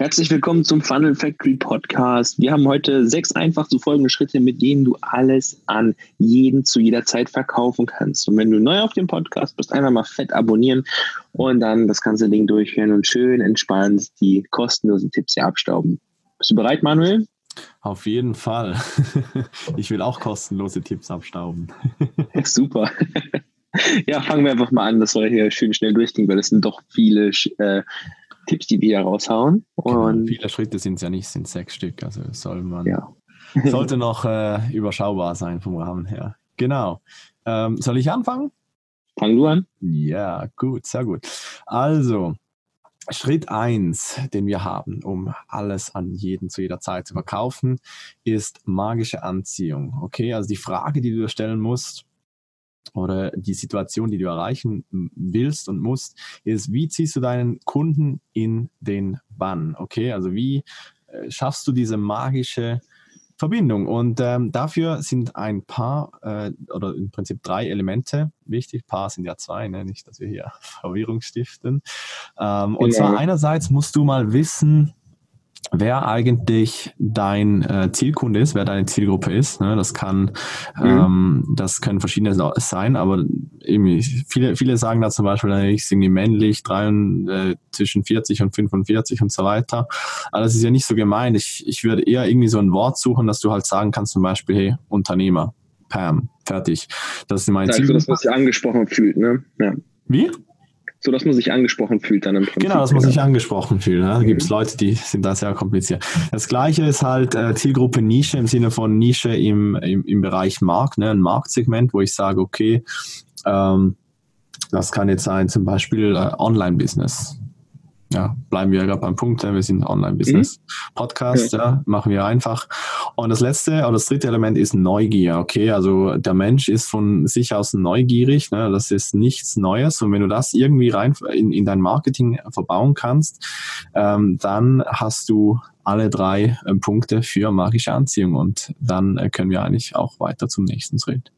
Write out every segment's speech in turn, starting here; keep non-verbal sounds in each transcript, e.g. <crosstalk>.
Herzlich willkommen zum Funnel Factory Podcast. Wir haben heute sechs einfach zu folgende Schritte, mit denen du alles an jeden zu jeder Zeit verkaufen kannst. Und wenn du neu auf dem Podcast bist, einfach mal fett abonnieren und dann das ganze Ding durchführen und schön entspannt die kostenlosen Tipps hier abstauben. Bist du bereit, Manuel? Auf jeden Fall. <laughs> Ich will auch kostenlose Tipps abstauben. <laughs> Super. <laughs> Ja, fangen wir einfach mal an, dass wir hier schön schnell durchgehen, weil es sind doch viele äh, Tipps, die wir raushauen. Genau, und viele Schritte sind es ja nicht, sind sechs Stück. Also soll man, ja. <laughs> sollte noch äh, überschaubar sein vom Rahmen her. Genau. Ähm, soll ich anfangen? Fang du an. Ja, gut, sehr gut. Also, Schritt 1, den wir haben, um alles an jeden zu jeder Zeit zu verkaufen, ist magische Anziehung. Okay, also die Frage, die du dir stellen musst, oder die Situation, die du erreichen willst und musst, ist, wie ziehst du deinen Kunden in den Bann? Okay, also wie äh, schaffst du diese magische Verbindung? Und ähm, dafür sind ein paar äh, oder im Prinzip drei Elemente wichtig. Paar sind ja zwei, ne? nicht, dass wir hier <laughs> Verwirrung stiften. Ähm, und zwar genau. einerseits musst du mal wissen, wer eigentlich dein äh, Zielkunde ist, wer deine Zielgruppe ist. Ne? Das kann, mhm. ähm, das können verschiedene sein, aber irgendwie viele, viele sagen da zum Beispiel, ich singe männlich, drei, äh, zwischen 40 und 45 und so weiter. Aber das ist ja nicht so gemeint. Ich, ich würde eher irgendwie so ein Wort suchen, dass du halt sagen kannst, zum Beispiel, hey, Unternehmer, Pam, fertig. Das ist mein Ziel. dass man sich angesprochen fühlt, ne? Ja. Wie? So dass man sich angesprochen fühlt dann im Prinzip. Genau, dass man sich angesprochen fühlt. Ne? Da mhm. gibt es Leute, die sind da sehr kompliziert. Das gleiche ist halt äh, Zielgruppe Nische im Sinne von Nische im, im, im Bereich Markt, ne? ein Marktsegment, wo ich sage, okay, ähm, das kann jetzt sein zum Beispiel äh, Online-Business ja, bleiben wir gerade beim Punkt, wir sind Online-Business. Mhm. Ja. machen wir einfach. Und das letzte oder das dritte Element ist Neugier, okay? Also der Mensch ist von sich aus neugierig, ne? das ist nichts Neues. Und wenn du das irgendwie rein in, in dein Marketing verbauen kannst, ähm, dann hast du alle drei äh, Punkte für magische Anziehung und dann äh, können wir eigentlich auch weiter zum nächsten Schritt.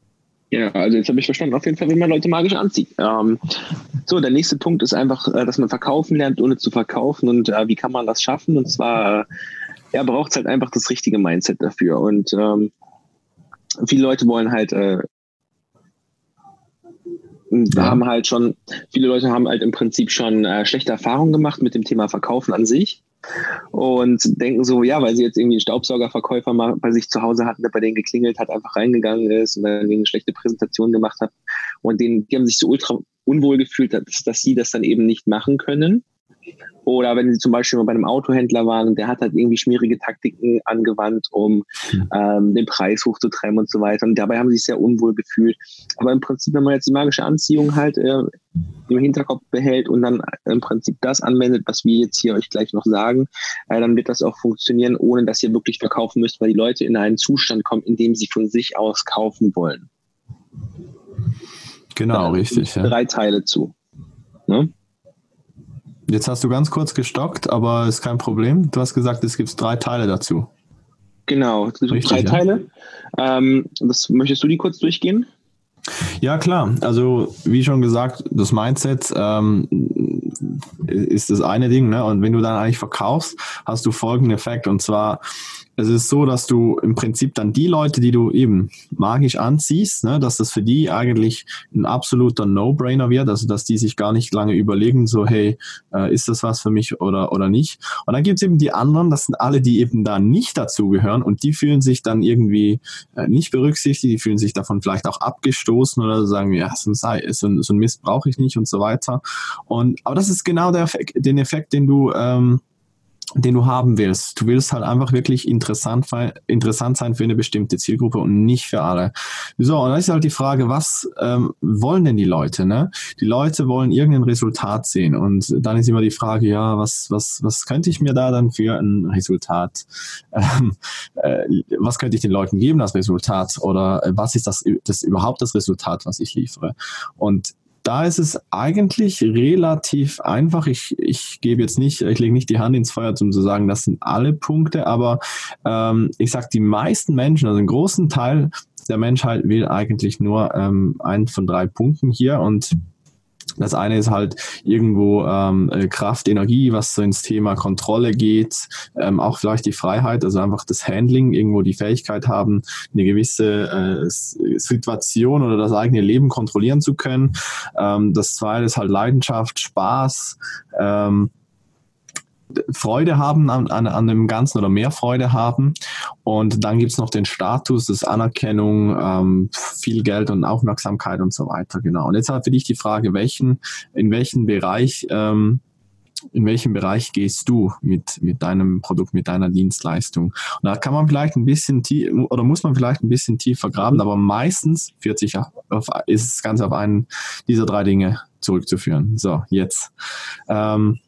Ja, also jetzt habe ich verstanden, auf jeden Fall, wie man Leute magisch anzieht. Ähm, so, der nächste Punkt ist einfach, äh, dass man verkaufen lernt, ohne zu verkaufen. Und äh, wie kann man das schaffen? Und zwar, äh, ja, braucht es halt einfach das richtige Mindset dafür. Und ähm, viele Leute wollen halt, äh, haben halt schon, viele Leute haben halt im Prinzip schon äh, schlechte Erfahrungen gemacht mit dem Thema Verkaufen an sich und denken so, ja, weil sie jetzt irgendwie einen Staubsaugerverkäufer mal bei sich zu Hause hatten, der bei denen geklingelt hat, einfach reingegangen ist und dann eine schlechte Präsentation gemacht hat und denen, die haben sich so ultra unwohl gefühlt, dass, dass sie das dann eben nicht machen können. Oder wenn sie zum Beispiel mal bei einem Autohändler waren und der hat halt irgendwie schmierige Taktiken angewandt, um mhm. ähm, den Preis hochzutreiben und so weiter. Und dabei haben sie sich sehr unwohl gefühlt. Aber im Prinzip, wenn man jetzt die magische Anziehung halt äh, im Hinterkopf behält und dann im Prinzip das anwendet, was wir jetzt hier euch gleich noch sagen, äh, dann wird das auch funktionieren, ohne dass ihr wirklich verkaufen müsst, weil die Leute in einen Zustand kommen, in dem sie von sich aus kaufen wollen. Genau, da richtig. Ja. Drei Teile zu. Ne? Jetzt hast du ganz kurz gestockt, aber ist kein Problem. Du hast gesagt, es gibt drei Teile dazu. Genau, es gibt Richtig, drei ja. Teile. Ähm, das, möchtest du die kurz durchgehen? Ja, klar. Also, wie schon gesagt, das Mindset ähm, ist das eine Ding. Ne? Und wenn du dann eigentlich verkaufst, hast du folgenden Effekt. Und zwar, es ist so, dass du im Prinzip dann die Leute, die du eben magisch anziehst, ne, dass das für die eigentlich ein absoluter No-Brainer wird, also dass die sich gar nicht lange überlegen, so hey, äh, ist das was für mich oder, oder nicht. Und dann gibt es eben die anderen, das sind alle, die eben da nicht dazugehören und die fühlen sich dann irgendwie äh, nicht berücksichtigt, die fühlen sich davon vielleicht auch abgestoßen oder sagen, ja, so ein, so ein, so ein Mist brauche ich nicht und so weiter. Und aber das ist genau der Effekt, den Effekt, den du ähm, den du haben willst. Du willst halt einfach wirklich interessant, interessant sein für eine bestimmte Zielgruppe und nicht für alle. So, und dann ist halt die Frage, was ähm, wollen denn die Leute? Ne? Die Leute wollen irgendein Resultat sehen und dann ist immer die Frage, ja, was, was, was könnte ich mir da dann für ein Resultat, ähm, äh, was könnte ich den Leuten geben als Resultat oder äh, was ist das, das überhaupt das Resultat, was ich liefere? Und da ist es eigentlich relativ einfach. Ich, ich gebe jetzt nicht, ich lege nicht die Hand ins Feuer, um zu sagen, das sind alle Punkte, aber ähm, ich sage, die meisten Menschen, also einen großen Teil der Menschheit will eigentlich nur ähm, einen von drei Punkten hier und Das eine ist halt irgendwo ähm, äh, Kraft, Energie, was so ins Thema Kontrolle geht, ähm, auch vielleicht die Freiheit, also einfach das Handling, irgendwo die Fähigkeit haben, eine gewisse äh, Situation oder das eigene Leben kontrollieren zu können. Ähm, das zweite ist halt Leidenschaft, Spaß. Ähm, Freude haben an, an, an dem Ganzen oder mehr Freude haben. Und dann gibt es noch den Status, das Anerkennung, ähm, viel Geld und Aufmerksamkeit und so weiter. Genau. Und jetzt halt für dich die Frage, welchen, in welchem Bereich, ähm, in welchem Bereich gehst du mit, mit deinem Produkt, mit deiner Dienstleistung? Und da kann man vielleicht ein bisschen tief, oder muss man vielleicht ein bisschen tiefer graben, aber meistens führt sich auf, ist es ganz auf einen dieser drei Dinge zurückzuführen. So, jetzt. Ähm,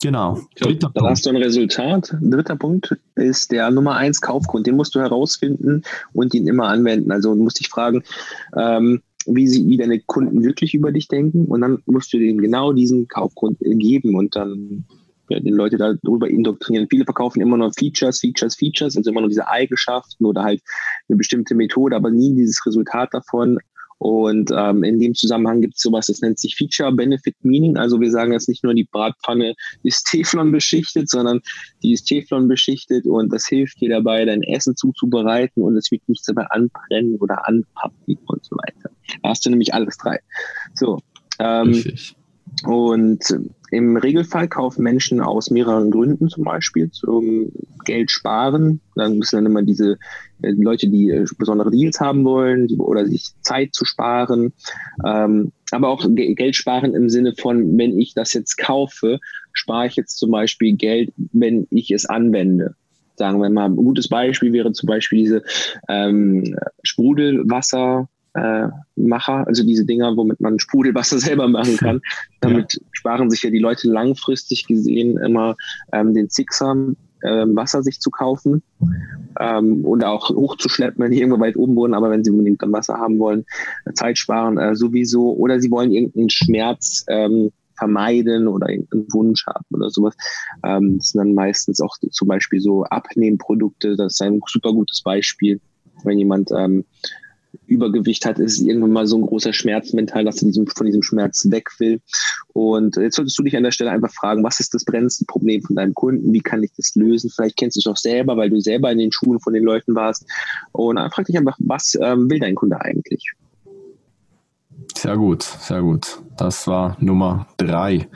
Genau. Dritter Dann hast du ein Resultat. Dritter Punkt ist der Nummer eins Kaufgrund. Den musst du herausfinden und ihn immer anwenden. Also du musst dich fragen, ähm, wie, sie, wie deine Kunden wirklich über dich denken und dann musst du denen genau diesen Kaufgrund geben und dann ja, den Leute darüber indoktrinieren. Viele verkaufen immer nur Features, Features, Features, also immer nur diese Eigenschaften oder halt eine bestimmte Methode, aber nie dieses Resultat davon. Und ähm, in dem Zusammenhang gibt es sowas, das nennt sich Feature Benefit Meaning. Also wir sagen jetzt nicht nur, die Bratpfanne <laughs> ist Teflon beschichtet, sondern die ist Teflon beschichtet und das hilft dir dabei, dein Essen zuzubereiten und es wird nichts dabei anbrennen oder anpappen und so weiter. Da hast du nämlich alles drei. So. Ähm, und im Regelfall kaufen Menschen aus mehreren Gründen zum Beispiel zum Geld sparen. Dann müssen dann immer diese Leute, die äh, besondere Deals haben wollen die, oder sich Zeit zu sparen. Ähm, aber auch Geld sparen im Sinne von, wenn ich das jetzt kaufe, spare ich jetzt zum Beispiel Geld, wenn ich es anwende sagen wir mal, ein gutes Beispiel wäre zum Beispiel diese ähm, Sprudelwasser, äh, Macher, also diese Dinger, womit man Sprudelwasser <laughs> selber machen kann. Damit ja. sparen sich ja die Leute langfristig gesehen immer ähm, den Sixer äh, Wasser sich zu kaufen ähm, und auch hochzuschleppen, wenn die irgendwo weit oben wohnen, aber wenn sie unbedingt dann Wasser haben wollen, Zeit sparen äh, sowieso oder sie wollen irgendeinen Schmerz ähm, vermeiden oder irgendeinen Wunsch haben oder sowas. Ähm, das sind dann meistens auch zum Beispiel so Abnehmprodukte, das ist ein super gutes Beispiel, wenn jemand ähm, Übergewicht hat, ist irgendwann mal so ein großer Schmerz mental, dass diesem, von diesem Schmerz weg will. Und jetzt solltest du dich an der Stelle einfach fragen, was ist das brennendste Problem von deinem Kunden? Wie kann ich das lösen? Vielleicht kennst du es auch selber, weil du selber in den Schulen von den Leuten warst. Und frag dich einfach, was ähm, will dein Kunde eigentlich? Sehr gut, sehr gut. Das war Nummer drei.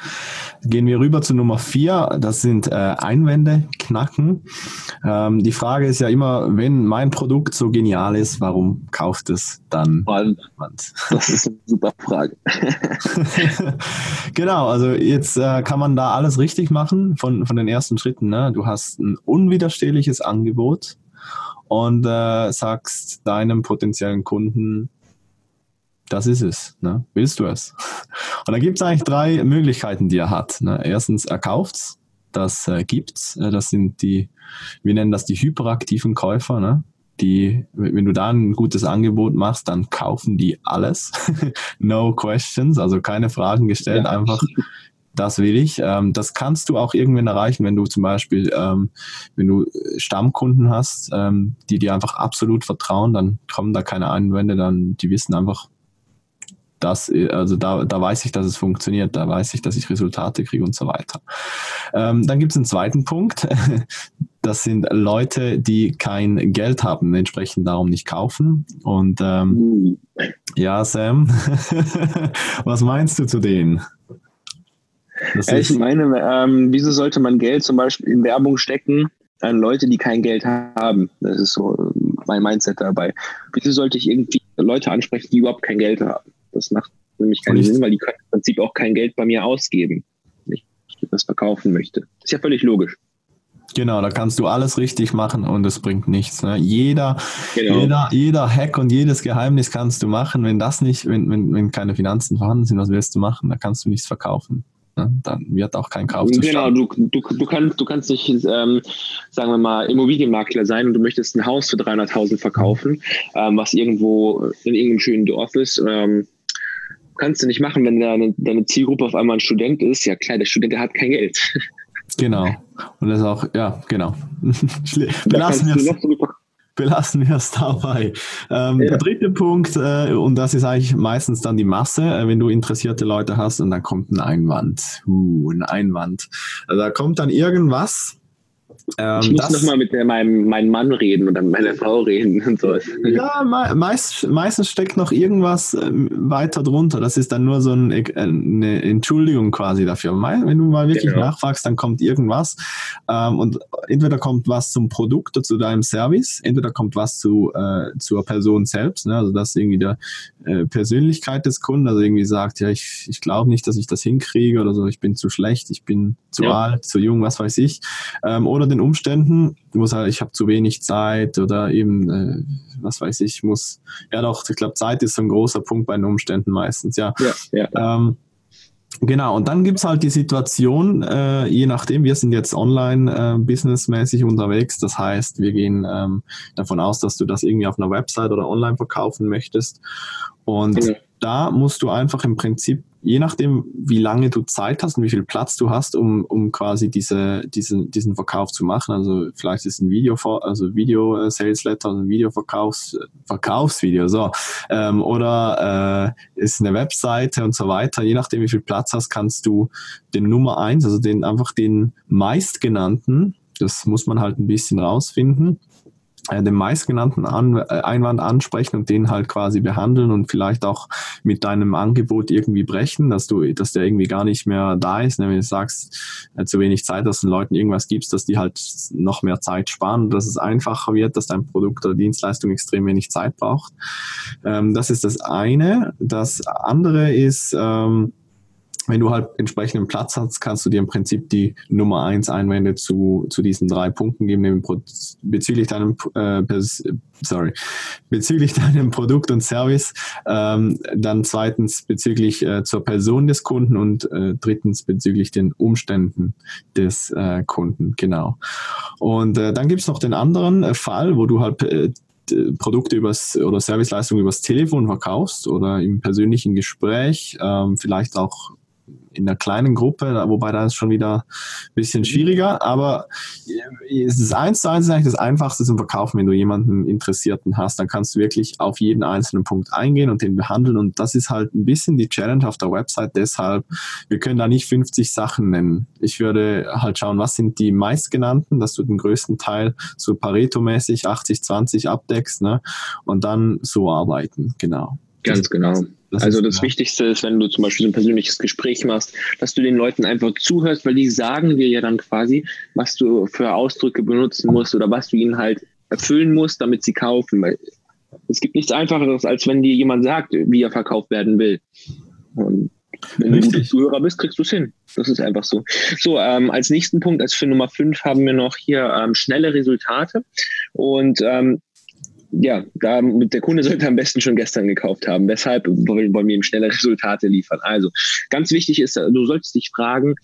Gehen wir rüber zu Nummer vier. Das sind äh, Einwände, Knacken. Ähm, die Frage ist ja immer, wenn mein Produkt so genial ist, warum kauft es dann jemand? Das ist eine super Frage. <laughs> genau, also jetzt äh, kann man da alles richtig machen von, von den ersten Schritten. Ne? Du hast ein unwiderstehliches Angebot und äh, sagst deinem potenziellen Kunden, das ist es. Ne? Willst du es? Und da gibt es eigentlich drei Möglichkeiten, die er hat. Ne? Erstens, er kauft's. Das äh, gibt's. Äh, das sind die, wir nennen das die hyperaktiven Käufer. Ne? Die, wenn du da ein gutes Angebot machst, dann kaufen die alles. <laughs> no questions, also keine Fragen gestellt, ja. einfach das will ich. Ähm, das kannst du auch irgendwann erreichen, wenn du zum Beispiel, ähm, wenn du Stammkunden hast, ähm, die dir einfach absolut vertrauen, dann kommen da keine Einwände, dann die wissen einfach, das, also da, da weiß ich, dass es funktioniert, da weiß ich, dass ich Resultate kriege und so weiter. Ähm, dann gibt es einen zweiten Punkt. <laughs> Das sind Leute, die kein Geld haben, entsprechend darum nicht kaufen. Und ähm, ja, Sam, <laughs> was meinst du zu denen? Ich meine, ähm, wieso sollte man Geld zum Beispiel in Werbung stecken an Leute, die kein Geld haben? Das ist so mein Mindset dabei. Wieso sollte ich irgendwie Leute ansprechen, die überhaupt kein Geld haben? Das macht nämlich keinen Sinn, weil die können im Prinzip auch kein Geld bei mir ausgeben, wenn ich das verkaufen möchte. Ist ja völlig logisch. Genau, da kannst du alles richtig machen und es bringt nichts. Ne? Jeder, genau. jeder, jeder Hack und jedes Geheimnis kannst du machen. Wenn das nicht, wenn, wenn, wenn keine Finanzen vorhanden sind, was willst du machen? Da kannst du nichts verkaufen. Ne? Dann wird auch kein Kauf Genau, du, du, du, kannst, du kannst nicht, ähm, sagen wir mal, Immobilienmakler sein und du möchtest ein Haus für 300.000 verkaufen, ähm, was irgendwo in irgendeinem schönen Dorf ist. Ähm, kannst du nicht machen, wenn deine, deine Zielgruppe auf einmal ein Student ist. Ja klar, der Student der hat kein Geld. Genau. Und das ist auch, ja, genau. <laughs> Belassen wir es. belassen wir es dabei. Ähm, ja. Der dritte Punkt, äh, und das ist eigentlich meistens dann die Masse, äh, wenn du interessierte Leute hast und dann kommt ein Einwand. Uh, ein Einwand. Also da kommt dann irgendwas, ähm, ich muss nochmal mit meinem, meinem Mann reden oder meiner Frau reden und so. Ja, meist, meistens steckt noch irgendwas ähm, weiter drunter. Das ist dann nur so ein, äh, eine Entschuldigung quasi dafür. Wenn du mal wirklich genau. nachfragst, dann kommt irgendwas. Ähm, und entweder kommt was zum Produkt oder zu deinem Service, entweder kommt was zu, äh, zur Person selbst. Ne? Also das ist irgendwie der äh, Persönlichkeit des Kunden. Also irgendwie sagt, ja, ich, ich glaube nicht, dass ich das hinkriege oder so, ich bin zu schlecht, ich bin zu ja. alt, zu jung, was weiß ich. Ähm, oder den Umständen, muss halt, ich habe zu wenig Zeit oder eben, äh, was weiß ich, muss, ja doch, ich glaube, Zeit ist so ein großer Punkt bei den Umständen meistens, ja. ja, ja. Ähm, Genau, und dann gibt's halt die Situation, äh, je nachdem, wir sind jetzt online äh, businessmäßig unterwegs, das heißt, wir gehen ähm, davon aus, dass du das irgendwie auf einer Website oder online verkaufen möchtest. Und mhm. Da musst du einfach im Prinzip je nachdem, wie lange du Zeit hast und wie viel Platz du hast, um, um quasi diese, diesen, diesen Verkauf zu machen. Also vielleicht ist ein Video, also Video äh, Sales Letter, ein Videoverkaufs, Verkaufsvideo, so. Ähm, oder äh, ist eine Webseite und so weiter. Je nachdem, wie viel Platz hast, kannst du den Nummer eins, also den einfach den meistgenannten, das muss man halt ein bisschen rausfinden, den meistgenannten An äh, Einwand ansprechen und den halt quasi behandeln und vielleicht auch mit deinem Angebot irgendwie brechen, dass du, dass der irgendwie gar nicht mehr da ist. Wenn du sagst, äh, zu wenig Zeit, dass du den Leuten irgendwas gibst, dass die halt noch mehr Zeit sparen, dass es einfacher wird, dass dein Produkt oder Dienstleistung extrem wenig Zeit braucht. Ähm, das ist das eine. Das andere ist, ähm, wenn du halt entsprechenden Platz hast, kannst du dir im Prinzip die Nummer eins Einwände zu, zu diesen drei Punkten geben, bezüglich deinem, äh, sorry, bezüglich <laughs> deinem Produkt und Service, ähm, dann zweitens bezüglich äh, zur Person des Kunden und äh, drittens bezüglich den Umständen des äh, Kunden, genau. Und äh, dann gibt's noch den anderen äh, Fall, wo du halt äh, Produkte übers oder Serviceleistungen übers Telefon verkaufst oder im persönlichen Gespräch, ähm, vielleicht auch in einer kleinen Gruppe, wobei da ist schon wieder ein bisschen schwieriger, aber es ist eins zu eins eigentlich das Einfachste zum Verkaufen, wenn du jemanden Interessierten hast, dann kannst du wirklich auf jeden einzelnen Punkt eingehen und den behandeln und das ist halt ein bisschen die Challenge auf der Website, deshalb, wir können da nicht 50 Sachen nennen. Ich würde halt schauen, was sind die meistgenannten, dass du den größten Teil so Pareto-mäßig 80-20 abdeckst, ne, und dann so arbeiten, genau. Ganz genau. Das also das klar. Wichtigste ist, wenn du zum Beispiel so ein persönliches Gespräch machst, dass du den Leuten einfach zuhörst, weil die sagen dir ja dann quasi, was du für Ausdrücke benutzen musst oder was du ihnen halt erfüllen musst, damit sie kaufen. Weil es gibt nichts Einfacheres, als wenn dir jemand sagt, wie er verkauft werden will. Und wenn Richtig. du ein Zuhörer bist, kriegst du es hin. Das ist einfach so. So, ähm, als nächsten Punkt, als für Nummer 5 haben wir noch hier ähm, schnelle Resultate. Und ähm, ja, da, der Kunde sollte am besten schon gestern gekauft haben. Weshalb wollen wir ihm schnelle Resultate liefern? Also, ganz wichtig ist, du solltest dich fragen,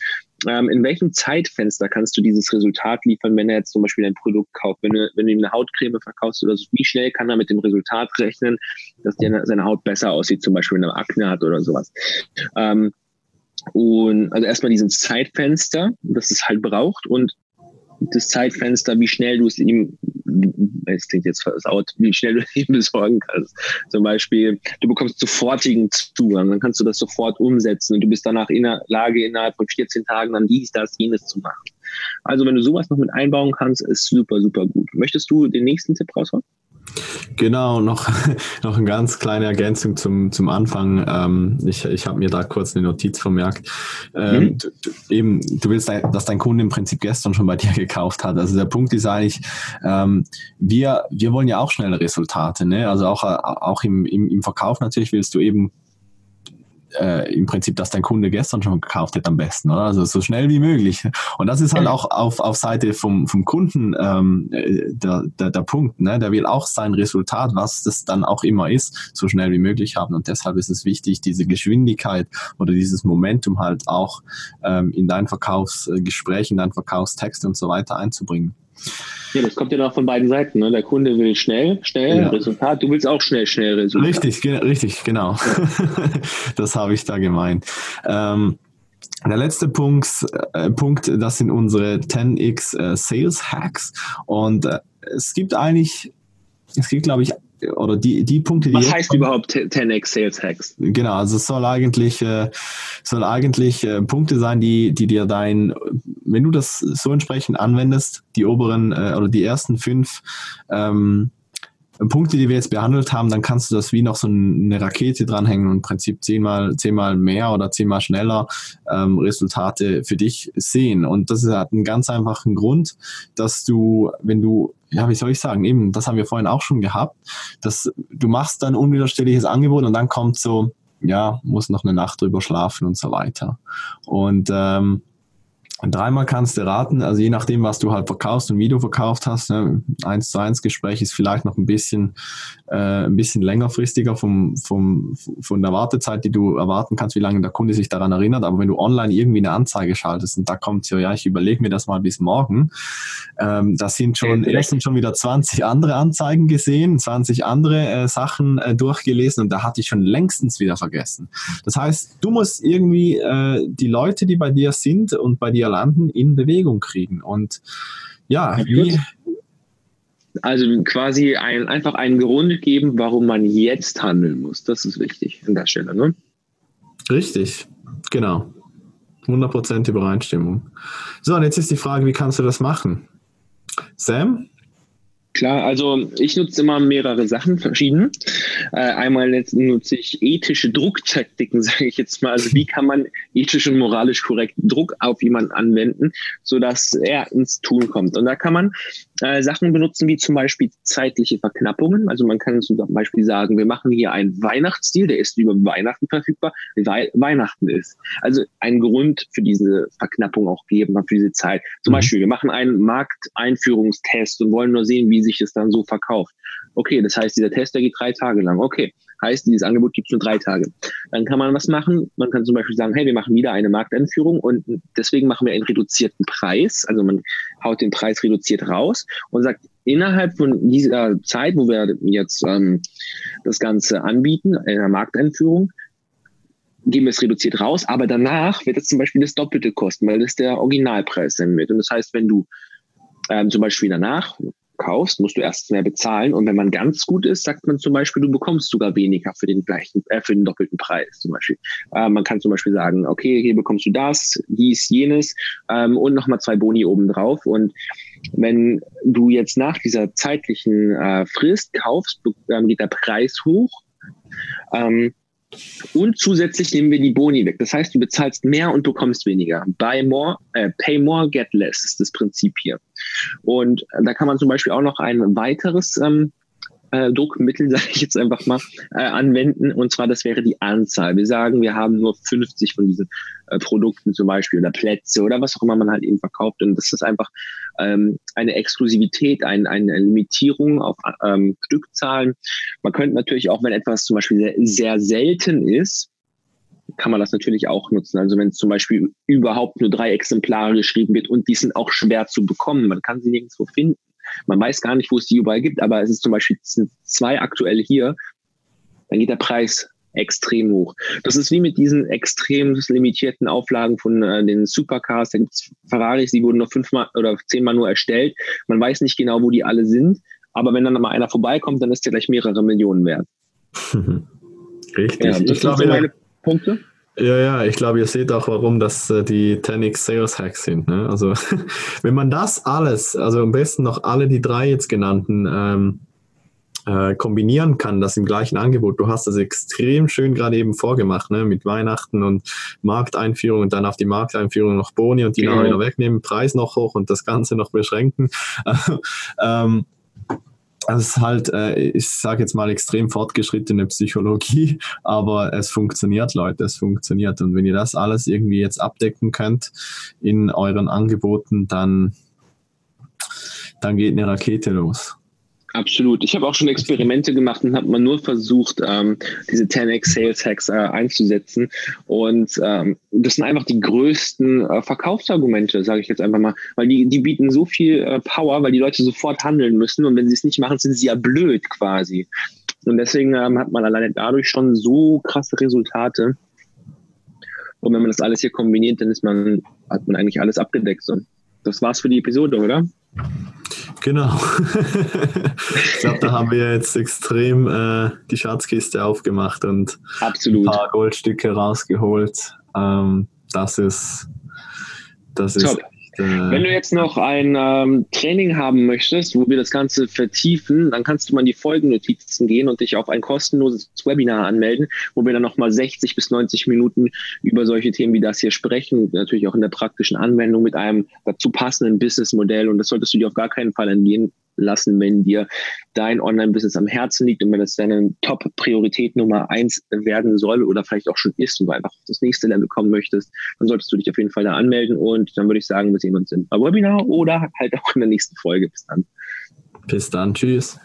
ähm, in welchem Zeitfenster kannst du dieses Resultat liefern, wenn er jetzt zum Beispiel ein Produkt kauft? Wenn du, wenn du ihm eine Hautcreme verkaufst oder so, wie schnell kann er mit dem Resultat rechnen, dass der, seine Haut besser aussieht, zum Beispiel wenn er Akne hat oder sowas? Ähm, und also erstmal dieses Zeitfenster, das es halt braucht und das Zeitfenster, wie schnell du es ihm, es klingt jetzt versaut, wie schnell du <laughs> ihm besorgen kannst. Zum Beispiel, du bekommst sofortigen Zugang, dann kannst du das sofort umsetzen und du bist danach in der Lage, innerhalb von 14 Tagen dann dies, das, jenes zu machen. Also wenn du sowas noch mit einbauen kannst, ist super, super gut. Möchtest du den nächsten Tipp raushauen? Genau, noch, <laughs> noch eine ganz kleine Ergänzung zum, zum Anfang. Ähm, ich ich habe mir da kurz eine Notiz vermerkt. Ähm, mhm. du, du, eben, du willst, dass dein Kunde im Prinzip gestern schon bei dir <laughs> gekauft hat. Also der Punkt ist eigentlich, ähm, wir, wir wollen ja auch schnelle Resultate. Ne? Also auch, auch im, im, im Verkauf natürlich willst du eben äh, im Prinzip, dass dein Kunde gestern schon gekauft hat am besten, oder? Also so schnell wie möglich. Und das ist halt auch auf, auf Seite vom, vom Kunden ähm, der, der, der Punkt, ne? Der will auch sein Resultat, was das dann auch immer ist, so schnell wie möglich haben. Und deshalb ist es wichtig, diese Geschwindigkeit oder dieses Momentum halt auch ähm, in dein Verkaufsgespräch, in dein Verkaufstext und so weiter einzubringen. Ja, das kommt ja noch von beiden Seiten. Ne? Der Kunde will schnell, schnell ja. Resultat. Du willst auch schnell, schnell Resultat. Richtig, ge richtig, genau. <laughs> das habe ich da gemeint. Ähm, der letzte Punkt, äh, Punkt, das sind unsere 10x äh, Sales Hacks. Und äh, es gibt eigentlich es gibt, glaube ich, oder die, die Punkte, die. Was heißt kommen, überhaupt 10x Sales Hacks? Genau, also es soll eigentlich, äh, soll eigentlich äh, Punkte sein, die, die dir dein, wenn du das so entsprechend anwendest, die oberen äh, oder die ersten fünf ähm, Punkte, die wir jetzt behandelt haben, dann kannst du das wie noch so eine Rakete dranhängen und im Prinzip zehnmal, zehnmal mehr oder zehnmal schneller ähm, Resultate für dich sehen. Und das hat einen ganz einfachen Grund, dass du, wenn du ja, wie soll ich sagen, eben, das haben wir vorhin auch schon gehabt, dass du machst dann unwiderstehliches Angebot und dann kommt so, ja, muss noch eine Nacht drüber schlafen und so weiter. Und ähm, Dreimal kannst du raten, also je nachdem, was du halt verkaufst und wie du verkauft hast. Ne, zu eins Gespräch ist vielleicht noch ein bisschen, äh, ein bisschen längerfristiger vom, vom, von der Wartezeit, die du erwarten kannst, wie lange der Kunde sich daran erinnert. Aber wenn du online irgendwie eine Anzeige schaltest und da kommt so, ja, ich überlege mir das mal bis morgen, ähm, da sind schon okay. erstens schon wieder 20 andere Anzeigen gesehen, 20 andere äh, Sachen äh, durchgelesen und da hatte ich schon längstens wieder vergessen. Das heißt, du musst irgendwie äh, die Leute, die bei dir sind und bei dir landen, in Bewegung kriegen. Und ja, wie. Also quasi ein, einfach einen Grund geben, warum man jetzt handeln muss. Das ist wichtig an der Stelle, ne? Richtig, genau. 100% Übereinstimmung. So, und jetzt ist die Frage, wie kannst du das machen? Sam? Klar, also ich nutze immer mehrere Sachen, verschiedene. Äh, einmal nutze ich ethische Drucktaktiken, <laughs> sage ich jetzt mal. Also wie kann man ethisch und moralisch korrekt Druck auf jemanden anwenden, sodass er ins Tun kommt. Und da kann man äh, Sachen benutzen wie zum Beispiel zeitliche Verknappungen. Also man kann zum Beispiel sagen, wir machen hier einen Weihnachtsstil, der ist über Weihnachten verfügbar, weil Weihnachten ist. Also einen Grund für diese Verknappung auch geben, für diese Zeit. Zum mhm. Beispiel, wir machen einen Markteinführungstest und wollen nur sehen, wie sich es dann so verkauft. Okay, das heißt, dieser Test, der geht drei Tage lang. Okay, heißt, dieses Angebot gibt es nur drei Tage. Dann kann man was machen. Man kann zum Beispiel sagen, hey, wir machen wieder eine Markteinführung und deswegen machen wir einen reduzierten Preis. Also man haut den Preis reduziert raus und sagt, innerhalb von dieser Zeit, wo wir jetzt ähm, das Ganze anbieten, einer Markteinführung, geben wir es reduziert raus, aber danach wird es zum Beispiel das Doppelte kosten, weil das der Originalpreis sein wird. Und das heißt, wenn du ähm, zum Beispiel danach kaufst, musst du erst mehr bezahlen. Und wenn man ganz gut ist, sagt man zum Beispiel, du bekommst sogar weniger für den gleichen, äh, für den doppelten Preis zum Beispiel. Äh, man kann zum Beispiel sagen, okay, hier bekommst du das, dies, jenes ähm, und nochmal zwei Boni obendrauf. Und wenn du jetzt nach dieser zeitlichen äh, Frist kaufst, dann geht der Preis hoch. Ähm, und zusätzlich nehmen wir die Boni weg. Das heißt, du bezahlst mehr und bekommst weniger. Buy more, äh, pay more, get less ist das Prinzip hier. Und da kann man zum Beispiel auch noch ein weiteres ähm, äh, Druckmittel, <laughs> sage ich jetzt einfach mal, äh, anwenden. Und zwar, das wäre die Anzahl. Wir sagen, wir haben nur 50 von diesen äh, Produkten zum Beispiel oder Plätze oder was auch immer man halt eben verkauft. Und das ist einfach ähm, eine Exklusivität, ein, eine Limitierung auf ähm, Stückzahlen. Man könnte natürlich auch, wenn etwas zum Beispiel sehr, sehr selten ist, kann man das natürlich auch nutzen. Also wenn zum Beispiel überhaupt nur drei Exemplare geschrieben wird und die sind auch schwer zu bekommen, man kann sie nirgendwo finden, man weiß gar nicht, wo es die überall gibt, aber es ist zum Beispiel zwei aktuell hier, dann geht der Preis extrem hoch. Das ist wie mit diesen extrem limitierten Auflagen von äh, den Supercars. Da gibt es Ferraris, die wurden nur fünfmal oder zehnmal nur erstellt. Man weiß nicht genau, wo die alle sind. Aber wenn dann mal einer vorbeikommt, dann ist der gleich mehrere Millionen wert. <laughs> Richtig. Ja, das ich glaube, so meine Punkte. Ja, ja, ich glaube, ihr seht auch, warum das äh, die 10x Sales Hacks sind. Ne? Also, <laughs> wenn man das alles, also am besten noch alle die drei jetzt genannten, ähm, äh, kombinieren kann, das im gleichen Angebot. Du hast das extrem schön gerade eben vorgemacht, ne? mit Weihnachten und Markteinführung und dann auf die Markteinführung noch Boni und die genau. wieder wegnehmen, Preis noch hoch und das Ganze noch beschränken. <laughs> ähm, also es ist halt, äh, ich sage jetzt mal, extrem fortgeschrittene Psychologie, <laughs> aber es funktioniert, Leute, es funktioniert. Und wenn ihr das alles irgendwie jetzt abdecken könnt in euren Angeboten, dann, dann geht eine Rakete los. Absolut. Ich habe auch schon Experimente gemacht und habe mal nur versucht, ähm, diese 10x Sales Hacks äh, einzusetzen. Und ähm, das sind einfach die größten äh, Verkaufsargumente, sage ich jetzt einfach mal, weil die, die bieten so viel äh, Power, weil die Leute sofort handeln müssen. Und wenn sie es nicht machen, sind sie ja blöd quasi. Und deswegen ähm, hat man alleine dadurch schon so krasse Resultate. Und wenn man das alles hier kombiniert, dann ist man, hat man eigentlich alles abgedeckt. So. Das war's für die Episode, oder? Genau. <laughs> ich glaube, da haben wir jetzt extrem äh, die Schatzkiste aufgemacht und Absolut. ein paar Goldstücke rausgeholt. Ähm, das ist, das ist Top. Wenn du jetzt noch ein ähm, Training haben möchtest, wo wir das Ganze vertiefen, dann kannst du mal in die Folgennotizen gehen und dich auf ein kostenloses Webinar anmelden, wo wir dann nochmal 60 bis 90 Minuten über solche Themen wie das hier sprechen, natürlich auch in der praktischen Anwendung mit einem dazu passenden Businessmodell. Und das solltest du dir auf gar keinen Fall entgehen lassen, wenn dir dein Online-Business am Herzen liegt und wenn das deine Top-Priorität Nummer eins werden soll oder vielleicht auch schon ist und du einfach auf das nächste Level kommen möchtest, dann solltest du dich auf jeden Fall da anmelden und dann würde ich sagen, wir sehen uns im Webinar oder halt auch in der nächsten Folge. Bis dann. Bis dann. Tschüss.